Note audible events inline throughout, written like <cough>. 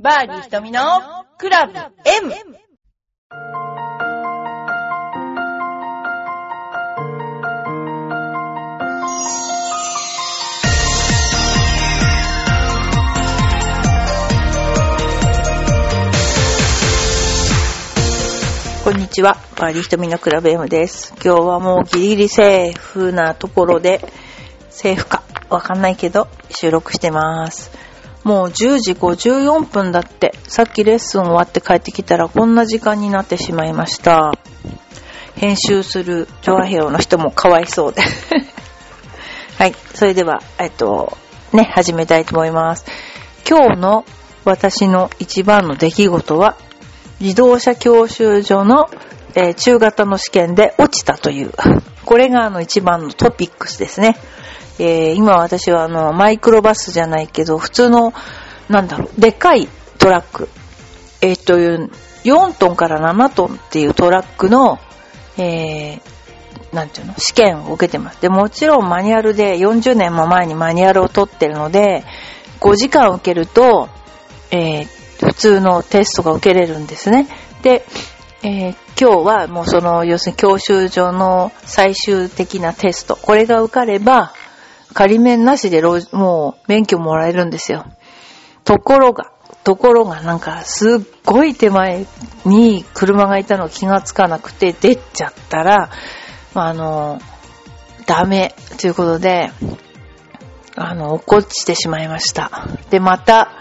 バーディー瞳のクラブ M! こんにちは。バーディー瞳のクラブ M です。今日はもうギリギリセーフなところで、セーフかわかんないけど収録してます。もう10時54分だって、さっきレッスン終わって帰ってきたらこんな時間になってしまいました。編集するジョアヘオの人もかわいそうで。<laughs> はい、それでは、えっと、ね、始めたいと思います。今日の私の一番の出来事は、自動車教習所の、えー中型の試験で落ちたという、これがあの一番のトピックスですね。えー今私はあの、マイクロバスじゃないけど、普通の、なんだろう、でかいトラック、えー、という、4トンから7トンっていうトラックの、えーなんていうの試験を受けてます。で、もちろんマニュアルで40年も前にマニュアルを取ってるので、5時間受けると、えー普通のテストが受けれるんですね。で、えー今日はもうその、要するに教習所の最終的なテスト。これが受かれば、仮免なしでもう免許もらえるんですよ。ところが、ところがなんかすっごい手前に車がいたの気がつかなくて出ちゃったら、ああの、ダメということで、あの、落っこちてしまいました。で、また、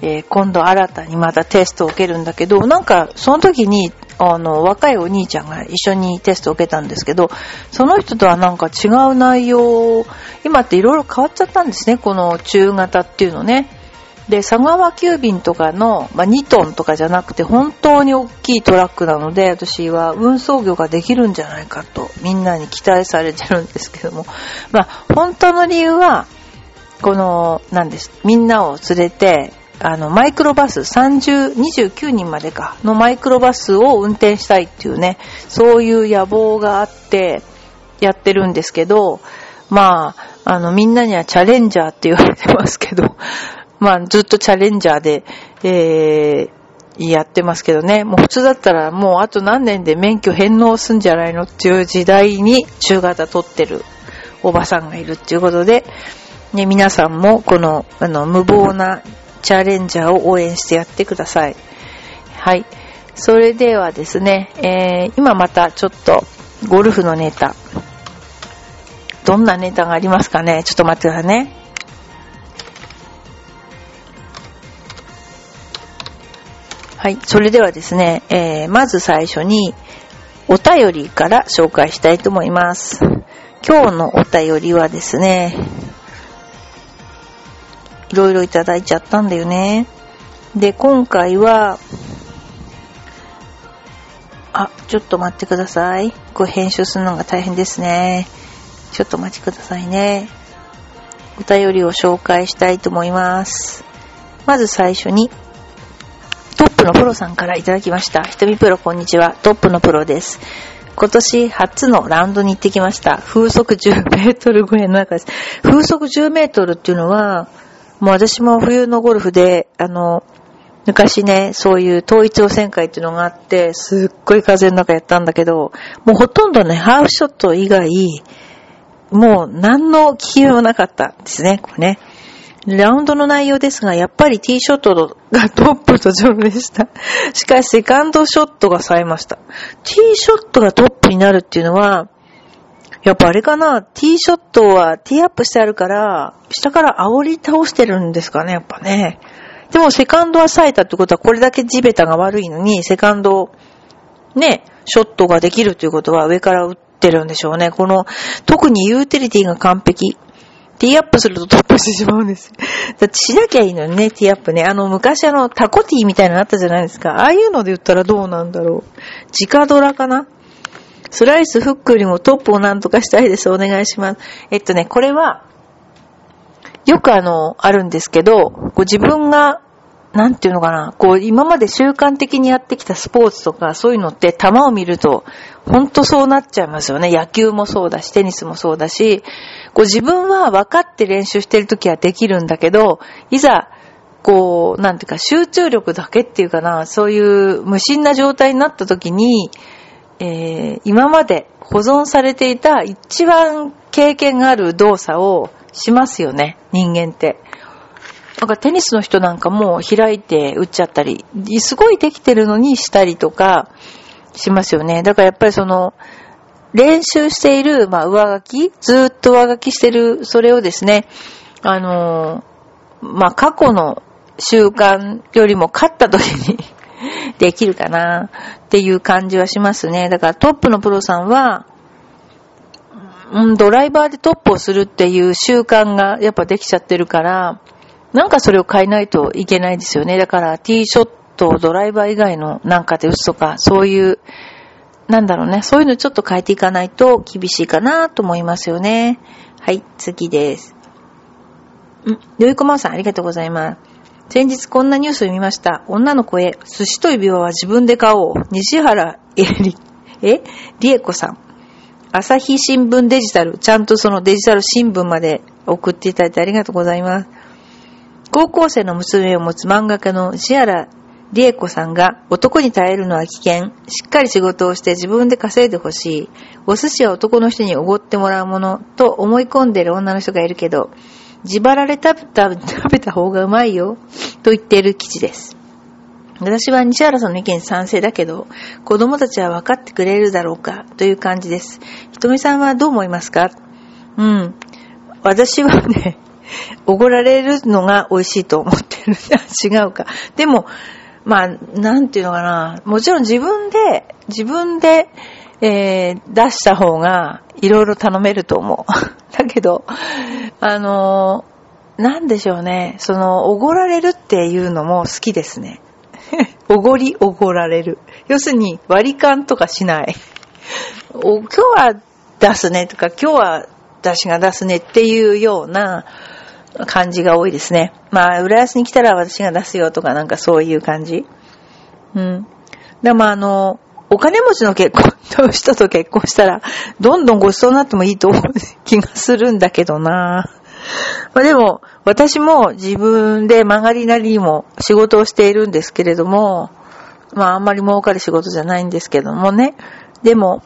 えー今度新たにまたテストを受けるんだけど、なんか、その時に、あの、若いお兄ちゃんが一緒にテストを受けたんですけど、その人とはなんか違う内容、今っていろいろ変わっちゃったんですね、この中型っていうのね。で、佐川急便とかの、まあ、2トンとかじゃなくて、本当に大きいトラックなので、私は運送業ができるんじゃないかと、みんなに期待されてるんですけども、まあ、本当の理由は、この、なんです、みんなを連れて、あの、マイクロバス、30、29人までか、のマイクロバスを運転したいっていうね、そういう野望があって、やってるんですけど、まあ、あの、みんなにはチャレンジャーって言われてますけど、<laughs> まあ、ずっとチャレンジャーで、えー、やってますけどね、もう普通だったらもうあと何年で免許返納すんじゃないのっていう時代に中型取ってるおばさんがいるっていうことで、ね、皆さんもこの、あの、無謀なチャレンジャーを応援してやってください。はい。それではですね、えー、今またちょっとゴルフのネタ。どんなネタがありますかね？ちょっと待ってくださいね。はい。それではですね、えー、まず最初にお便りから紹介したいと思います。今日のお便りはですね、いろいろいただいちゃったんだよね。で、今回は、あ、ちょっと待ってください。これ編集するのが大変ですね。ちょっとお待ちくださいね。お便りを紹介したいと思います。まず最初に、トップのプロさんからいただきました。ひとみプロこんにちは。トップのプロです。今年初のラウンドに行ってきました。風速10メートルぐらいの中です。風速10メートルっていうのは、もう私も冬のゴルフで、あの、昔ね、そういう統一予選会っていうのがあって、すっごい風の中やったんだけど、もうほとんどね、ハーフショット以外、もう何の気気もなかったんですね、これね。ラウンドの内容ですが、やっぱりティーショットが <laughs> トップと上でした。しかし、セカンドショットが冴えました。ティーショットがトップになるっていうのは、やっぱあれかな、ティーショットはティーアップしてあるから、下から煽り倒してるんですかね、やっぱね。でもセカンドは冴えたってことは、これだけ地べたが悪いのに、セカンド、ね、ショットができるということは上から打ってるんでしょうね。この、特にユーティリティが完璧。ティーアップするとトップしてしまうんです。<laughs> だってしなきゃいいのにね、ティーアップね。あの、昔あの、タコティーみたいなのあったじゃないですか。ああいうので言ったらどうなんだろう。直ドラかなスライスフックよりもトップをなんとかしたいです。お願いします。えっとね、これは、よくあの、あるんですけど、こう自分が、なんていうのかな、こう今まで習慣的にやってきたスポーツとかそういうのって球を見ると、ほんとそうなっちゃいますよね。野球もそうだし、テニスもそうだし、こう自分は分かって練習してるときはできるんだけど、いざこう、なんていうか、集中力だけっていうかな、そういう無心な状態になった時に、えー、今まで保存されていた一番経験がある動作をしますよね、人間って。なんかテニスの人なんかも開いて打っちゃったり、すごいできてるのにしたりとかしますよね。だからやっぱりその、練習している、まあ、上書きずっと上書きしてる、それをですね、あのまあ、過去の習慣よりも勝った時に <laughs> できるかなっていう感じはしますね。だからトップのプロさんは、うん、ドライバーでトップをするっていう習慣がやっぱできちゃってるから、なんかそれを変えないといけないですよね。だからティーショットをドライバー以外のなんかで打つとか、そういう、なんだろうね。そういうのちょっと変えていかないと厳しいかなと思いますよね。はい、次です。うん、よいこまさんありがとうございます。先日こんなニュースを見ました。女の子へ、寿司と指輪は自分で買おう。西原えり、え？りえこさん。朝日新聞デジタル。ちゃんとそのデジタル新聞まで送っていただいてありがとうございます。高校生の娘を持つ漫画家の石原理恵子さんが男に耐えるのは危険。しっかり仕事をして自分で稼いでほしい。お寿司は男の人におごってもらうものと思い込んでいる女の人がいるけど、自腹で食べた、食べた方がうまいよ、と言っている記事です。私は西原さんの意見に賛成だけど、子供たちは分かってくれるだろうか、という感じです。ひとみさんはどう思いますか？うん。私はね、<laughs> おごられるのが美味しいと思ってる。<laughs> 違うか。でも、まあ、なんていうのかな。もちろん自分で、自分で、えー、出した方がいろいろ頼めると思う。<laughs> だけど、あのー、なんでしょうね。その、おごられるっていうのも好きですね。<laughs> おごり、おごられる。要するに、割り勘とかしない。お今日は出すねとか、今日は私が出すねっていうような感じが多いですね。まあ、浦安に来たら私が出すよとかなんかそういう感じ。うん。でもあの、お金持ちの結婚、と人と結婚したら、どんどんごちそうになってもいいと思う気がするんだけどな。まあでも、私も自分で曲がりなりにも仕事をしているんですけれども、まああんまり儲かる仕事じゃないんですけどもね。でも、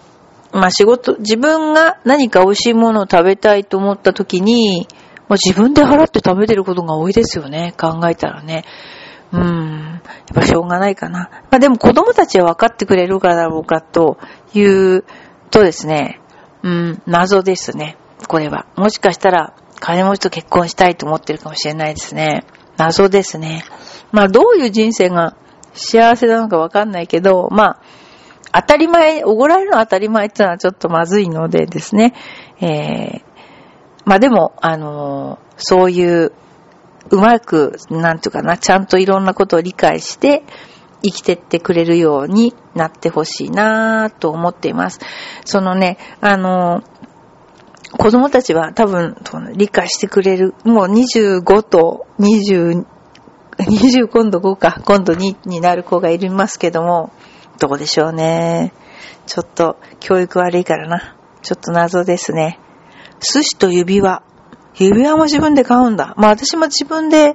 まあ仕事、自分が何か美味しいものを食べたいと思った時に、まあ、自分で払って食べてることが多いですよね。考えたらね。うん。やっぱしょうがないかな。まあでも子供たちは分かってくれるかだろうかというとですね、うん、謎ですね。これは。もしかしたら金持ちと結婚したいと思ってるかもしれないですね。謎ですね。まあどういう人生が幸せなのかわかんないけど、まあ、当たり前、おごられるのは当たり前ってのはちょっとまずいのでですね、えー、まあでも、あのー、そういう、うまく、なんていうかな、ちゃんといろんなことを理解して、生きてってくれるようになってほしいなぁと思っています。そのね、あの、子供たちは多分理解してくれる。もう25と20、20今度5か、今度2になる子がいますけども、どうでしょうね。ちょっと教育悪いからな。ちょっと謎ですね。寿司と指輪。指輪も自分で買うんだ。まあ私も自分で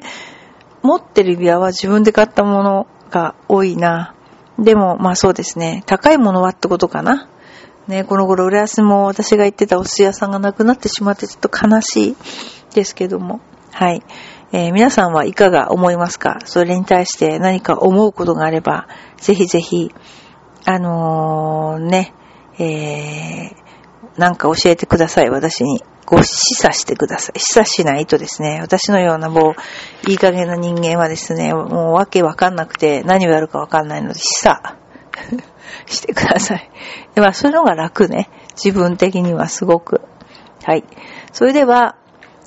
持ってる指輪は自分で買ったものが多いな。でも、まあそうですね。高いものはってことかな。ね、この頃、浦安も私が行ってたお寿司屋さんがなくなってしまってちょっと悲しいですけども。はい。えー、皆さんはいかが思いますか？それに対して何か思うことがあれば、ぜひぜひ、あのー、ね、えー、なんか教えてください、私に。ご示唆してください。示唆しないとですね、私のようなもう、いい加減な人間はですね、もうわけわかんなくて何をやるかわかんないので、示唆 <laughs> してください。でまあ、そういうのが楽ね。自分的にはすごく。はい。それでは、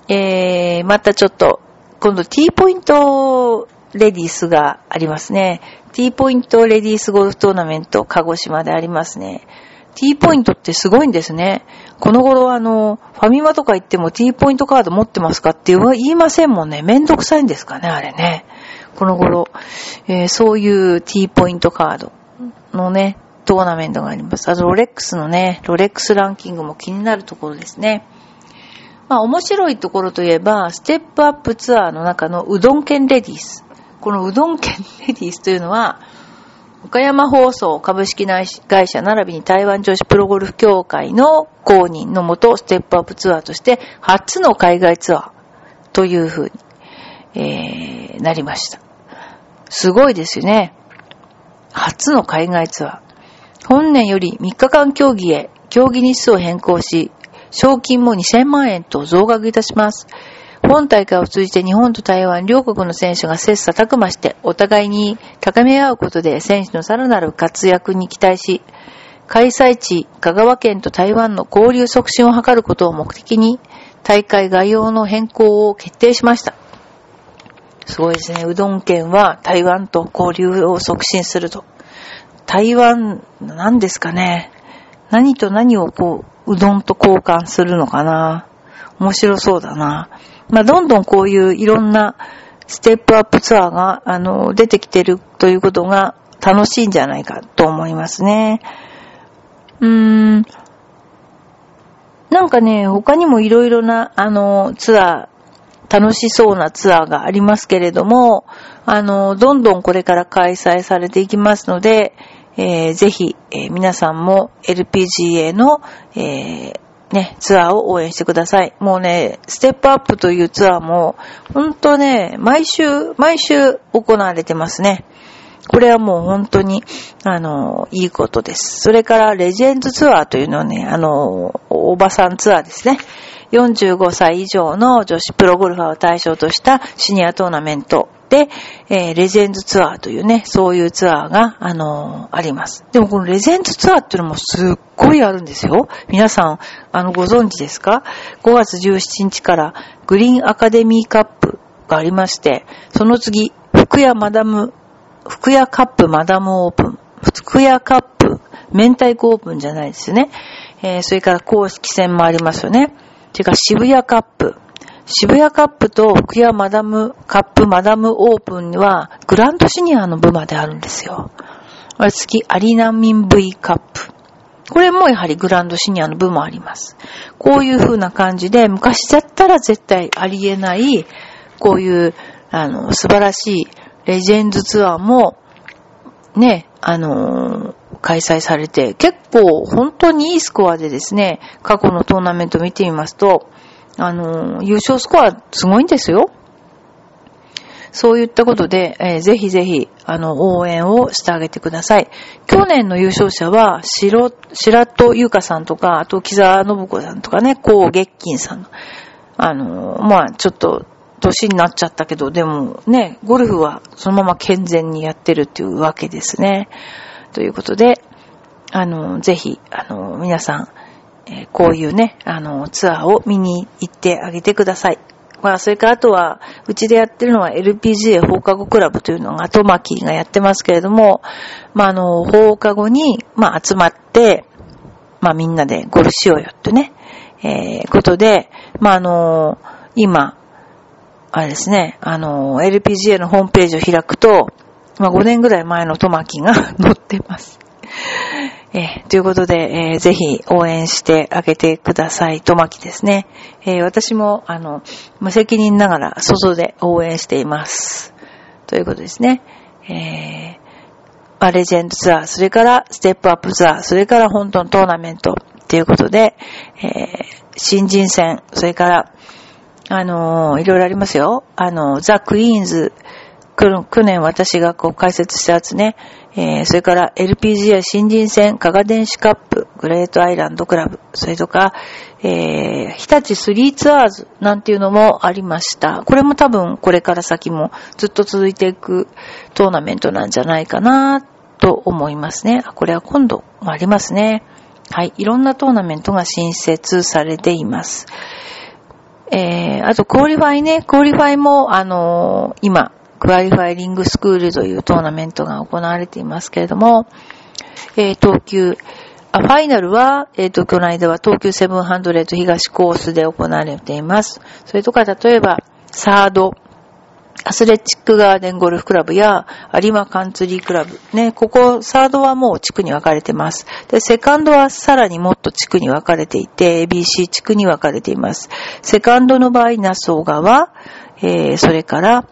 えー、またちょっと、今度 T ポイントレディースがありますね。T ポイントレディースゴルフトーナメント、鹿児島でありますね。T ポイントってすごいんですね。この頃あの、ファミマとか行っても T ポイントカード持ってますかって言いませんもんね。めんどくさいんですかね、あれね。この頃、えー、そういう T ポイントカードのね、トーナメントがあります。あと、ロレックスのね、ロレックスランキングも気になるところですね。まあ面白いところといえば、ステップアップツアーの中のうどん県レディース。このうどん県レディースというのは、岡山放送株式会社並びに台湾女子プロゴルフ協会の公認のもと、ステップアップツアーとして初の海外ツアーというふうに、えー、なりました。すごいですよね。初の海外ツアー。本年より3日間競技へ競技日数を変更し、賞金も2000万円と増額いたします。本大会を通じて日本と台湾両国の選手が切磋琢磨してお互いに高め合うことで選手のさらなる活躍に期待し、開催地香川県と台湾の交流促進を図ることを目的に大会概要の変更を決定しました。すごいですね。うどん県は台湾と交流を促進すると。台湾、何ですかね。何と何をこう、うどんと交換するのかな。面白そうだな。まあ、どんどんこういういろんなステップアップツアーが、あの、出てきてるということが楽しいんじゃないかと思いますね。うーん。なんかね、他にもいろいろな、あの、ツアー、楽しそうなツアーがありますけれども、あの、どんどんこれから開催されていきますので、えー、ぜひ、えー、皆さんも LPGA の、えー、ね、ツアーを応援してください。もうね、ステップアップというツアーも、ほんとね、毎週、毎週行われてますね。これはもう本当に、あの、いいことです。それから、レジェンズツアーというのはね、あの、おばさんツアーですね。45歳以上の女子プロゴルファーを対象としたシニアトーナメント、えー、レジェンズツアーというね、そういうツアーが、あのー、あります。でもこのレジェンズツアーっていうのもすっごいあるんですよ。皆さん、あの、ご存知ですか ?5 月17日からグリーンアカデミーカップがありまして、その次、福屋マダム、福屋カップマダムオープン、福屋カップ、明太子オープンじゃないですね。えー、それから公式戦もありますよね。それから渋谷カップ、渋谷カップと福屋マダムカップマダムオープンはグランドシニアの部まであるんですよ。次、アリナミン V カップ。これもやはりグランドシニアの部もあります。こういう風な感じで、昔だったら絶対ありえない、こういう、あの、素晴らしいレジェンズツアーも、ね、あの開催されて、結構本当にいいスコアでですね、過去のトーナメント見てみますと、あの、優勝スコアすごいんですよ。そういったことで、えー、ぜひぜひ、あの、応援をしてあげてください。去年の優勝者は、白、白戸優香さんとか、あと木沢信子さんとかね、こう、月金さん。あの、まあちょっと、年になっちゃったけど、でもね、ゴルフはそのまま健全にやってるっていうわけですね。ということで、あの、ぜひ、あの、皆さん、え、こういうね、あの、ツアーを見に行ってあげてください。まあ、それからあとは、うちでやってるのは LPGA 放課後クラブというのが、トマキーがやってますけれども、まあ、あの、放課後に、まあ、集まって、まあ、みんなでゴルフしようよってね、えー、ことで、まあ、あの、今、あれですね、あの、LPGA のホームページを開くと、まあ、5年ぐらい前のトマキが <laughs> 載ってます。えー、ということで、えー、ぜひ応援してあげてください。とまきですね。えー、私も、あの、無責任ながら外で応援しています。ということですね。えー、レジェンドツアー、それからステップアップツアー、それから本当のトーナメントということで、えー、新人戦、それから、あのー、いろいろありますよ。あの、ザ・クイーンズ、く去年私がこう解説したやつね、えー、それから LPGA 新人戦加賀電子カップグレートアイランドクラブ、それとか、えー、日立スリーツアーズなんていうのもありました。これも多分これから先もずっと続いていくトーナメントなんじゃないかなと思いますね。これは今度もありますね。はい。いろんなトーナメントが新設されています。えー、あと、 qualify ね。 qualify も、あのー、今、 qualifying school というトーナメントが行われていますけれども、えー、東急、あ、ファイナルは、えっ、ー、と、この間は東急700東コースで行われています。それとか、例えば、サード、アスレチックガーデンゴルフクラブや有馬カンツリークラブ。ね、ここ、サードはもう地区に分かれてます。で、セカンドはさらにもっと地区に分かれていて、ABC 地区に分かれています。セカンドの場合、ナソー川、えー、それから、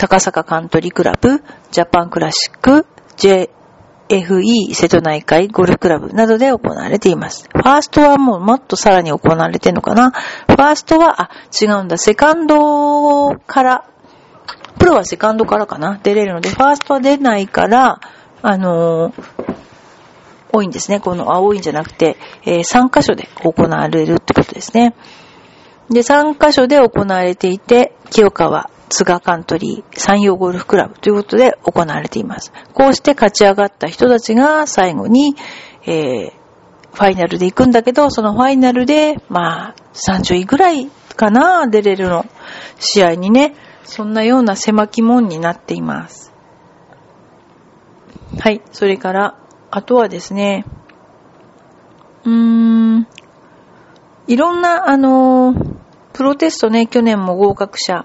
高坂カントリークラブ、ジャパンクラシック、JFE 瀬戸内海ゴルフクラブなどで行われています。ファーストはもうもっとさらに行われてるのかな？ファーストは、あ、違うんだ。セカンドからプロはセカンドからかな？出れるので、ファーストは出ないから、あのー、多いんですね。この青いんじゃなくて、えー、3箇所で行われるってことですね。で、3箇所で行われていて、清川、津賀カントリー、山陽ゴルフクラブということで行われています。こうして勝ち上がった人たちが最後に、えー、ファイナルで行くんだけど、そのファイナルで、まあ、30位ぐらいかな、出れるの。試合にね。そんなような狭き門になっています。はい。それから、あとはですね、うーん、いろんな、あの、プロテストね、去年も合格者、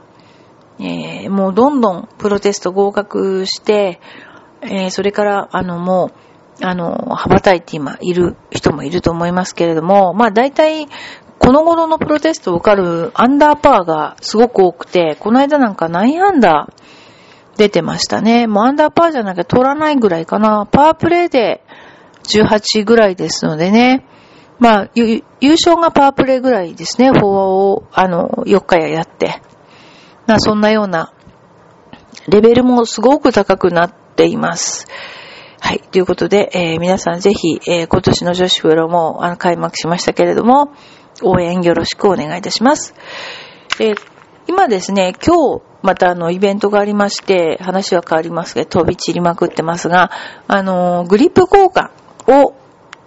えー、もうどんどんプロテスト合格して、えー、それから、あの、もう、あの、羽ばたいて今いる人もいると思いますけれども、まあ大体この頃のプロテストを受かるアンダーパーがすごく多くて、この間なんか9アンダー出てましたね。もうアンダーパーじゃなきゃ通らないぐらいかな。パワープレイで18ぐらいですのでね。まあ、優勝がパワープレイぐらいですね。フォアを、あの、4日ややって。まあ、そんなような、レベルもすごく高くなっています。はい。ということで、えー、皆さんぜひ、えー、今年の女子プロもあの開幕しましたけれども、応援よろしくお願いいたします。えー、今ですね、今日、またあの、イベントがありまして、話は変わりますが、飛び散りまくってますが、あの、グリップ交換を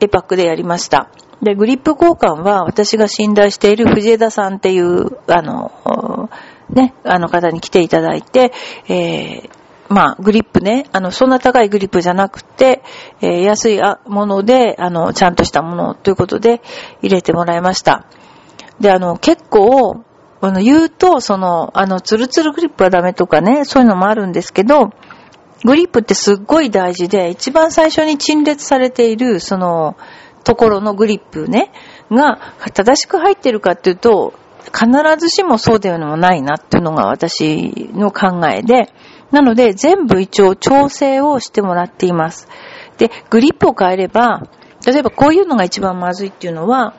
エパックでやりました。で、グリップ交換は私が信頼している藤枝さんっていう、あの、ね、あの方に来ていただいて、えー、まあ、グリップね、あの、そんな高いグリップじゃなくて、えー、安いもので、あの、ちゃんとしたものということで入れてもらいました。で、あの、結構、あの、言うと、その、あの、ツルツルグリップはダメとかね、そういうのもあるんですけど、グリップってすっごい大事で、一番最初に陳列されている、その、ところのグリップね、が正しく入ってるかっていうと、必ずしもそうではないなっていうのが私の考えで、なので、全部一応調整をしてもらっています。で、グリップを変えれば、例えばこういうのが一番まずいっていうのは、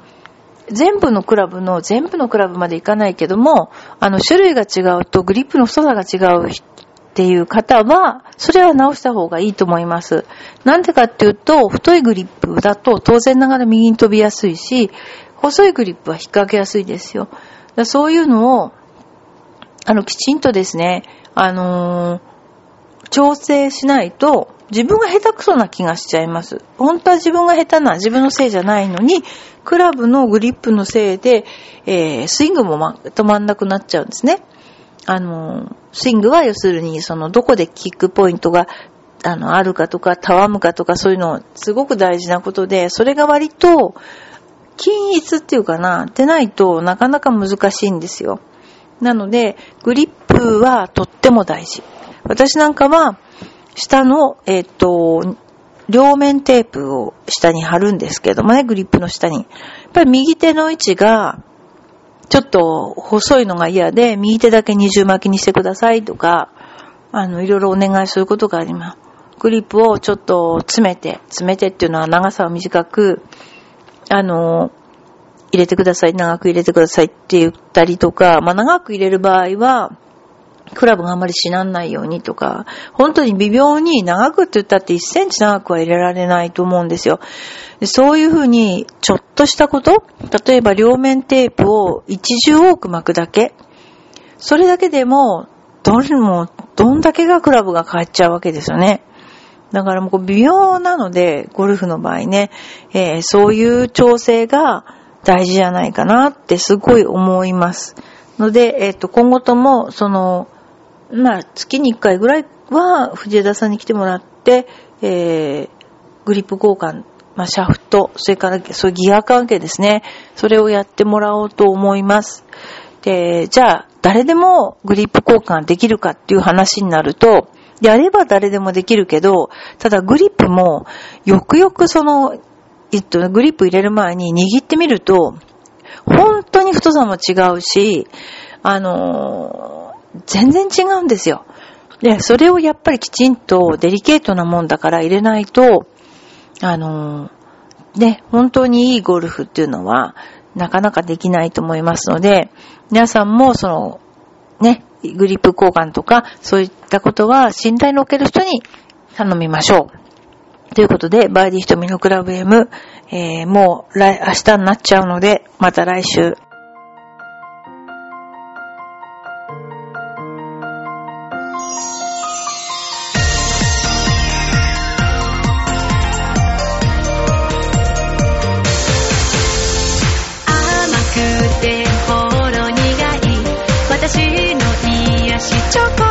全部のクラブの、全部のクラブまでいかないけども、あの、種類が違うとグリップの太さが違うっていう方は、それは直した方がいいと思います。なんでかっていうと、太いグリップだと当然ながら右に飛びやすいし、細いグリップは引っ掛けやすいですよ。そういうのを、あの、きちんとですね、あのー、調整しないと、自分が下手くそな気がしちゃいます。本当は自分が下手な自分のせいじゃないのに、クラブのグリップのせいで、えー、スイングも、ま、止まんなくなっちゃうんですね。あの、スイングは要するに、その、どこでキックポイントが、あの、あるかとか、たわむかとか、そういうの、すごく大事なことで、それが割と、均一っていうかな、出ないとなかなか難しいんですよ。なので、グリップはとっても大事。私なんかは、下の、えっ、と、両面テープを下に貼るんですけどもね、グリップの下に。やっぱり右手の位置が、ちょっと細いのが嫌で、右手だけ二重巻きにしてくださいとか、あの、いろいろお願いすることがあります。グリップをちょっと詰めて、詰めてっていうのは長さを短く、あの、入れてください、長く入れてくださいって言ったりとか、まあ、長く入れる場合は、クラブがあんまりしなんないようにとか、本当に微妙に長くって言ったって1センチ長くは入れられないと思うんですよ。そういうふうに、ちょっとしたこと、例えば両面テープを一重多く巻くだけ、それだけでも、どれも、どんだけがクラブが変わっちゃうわけですよね。だからもう微妙なので、ゴルフの場合ね、えー、そういう調整が大事じゃないかなってすごい思います。ので、えっ、ー、と、今後とも、その、まあ、月に1回ぐらいは藤枝さんに来てもらって、えー、グリップ交換、まあ、シャフト、それから、そういうギア関係ですね。それをやってもらおうと思います。で、じゃあ、誰でもグリップ交換できるかっていう話になると、やれば誰でもできるけど、ただグリップも、よくよくその、えっと、グリップ入れる前に握ってみると、本当に太さも違うし、あのー、全然違うんですよ。で、それをやっぱりきちんとデリケートなもんだから入れないと、あのー、ね、本当にいいゴルフっていうのは、なかなかできないと思いますので、皆さんもその、ね、グリップ交換とか、そういったことは信頼のおける人に頼みましょう。ということで、バーディー瞳のクラブ M、えー、もう来、明日になっちゃうので、また来週 chocolate.